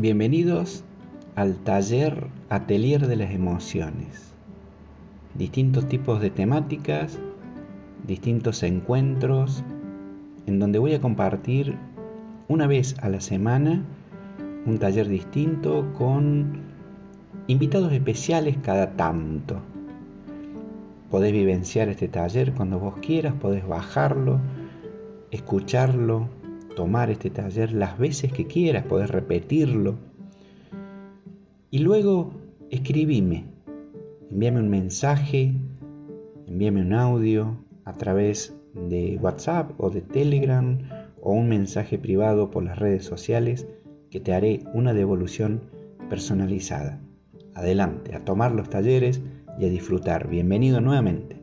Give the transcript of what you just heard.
Bienvenidos al taller Atelier de las Emociones. Distintos tipos de temáticas, distintos encuentros, en donde voy a compartir una vez a la semana un taller distinto con invitados especiales cada tanto. Podés vivenciar este taller cuando vos quieras, podés bajarlo, escucharlo, tomar este taller las veces que quieras, podés repetirlo. Y luego escribime, envíame un mensaje, envíame un audio a través de WhatsApp o de Telegram o un mensaje privado por las redes sociales que te haré una devolución personalizada. Adelante, a tomar los talleres y a disfrutar. Bienvenido nuevamente.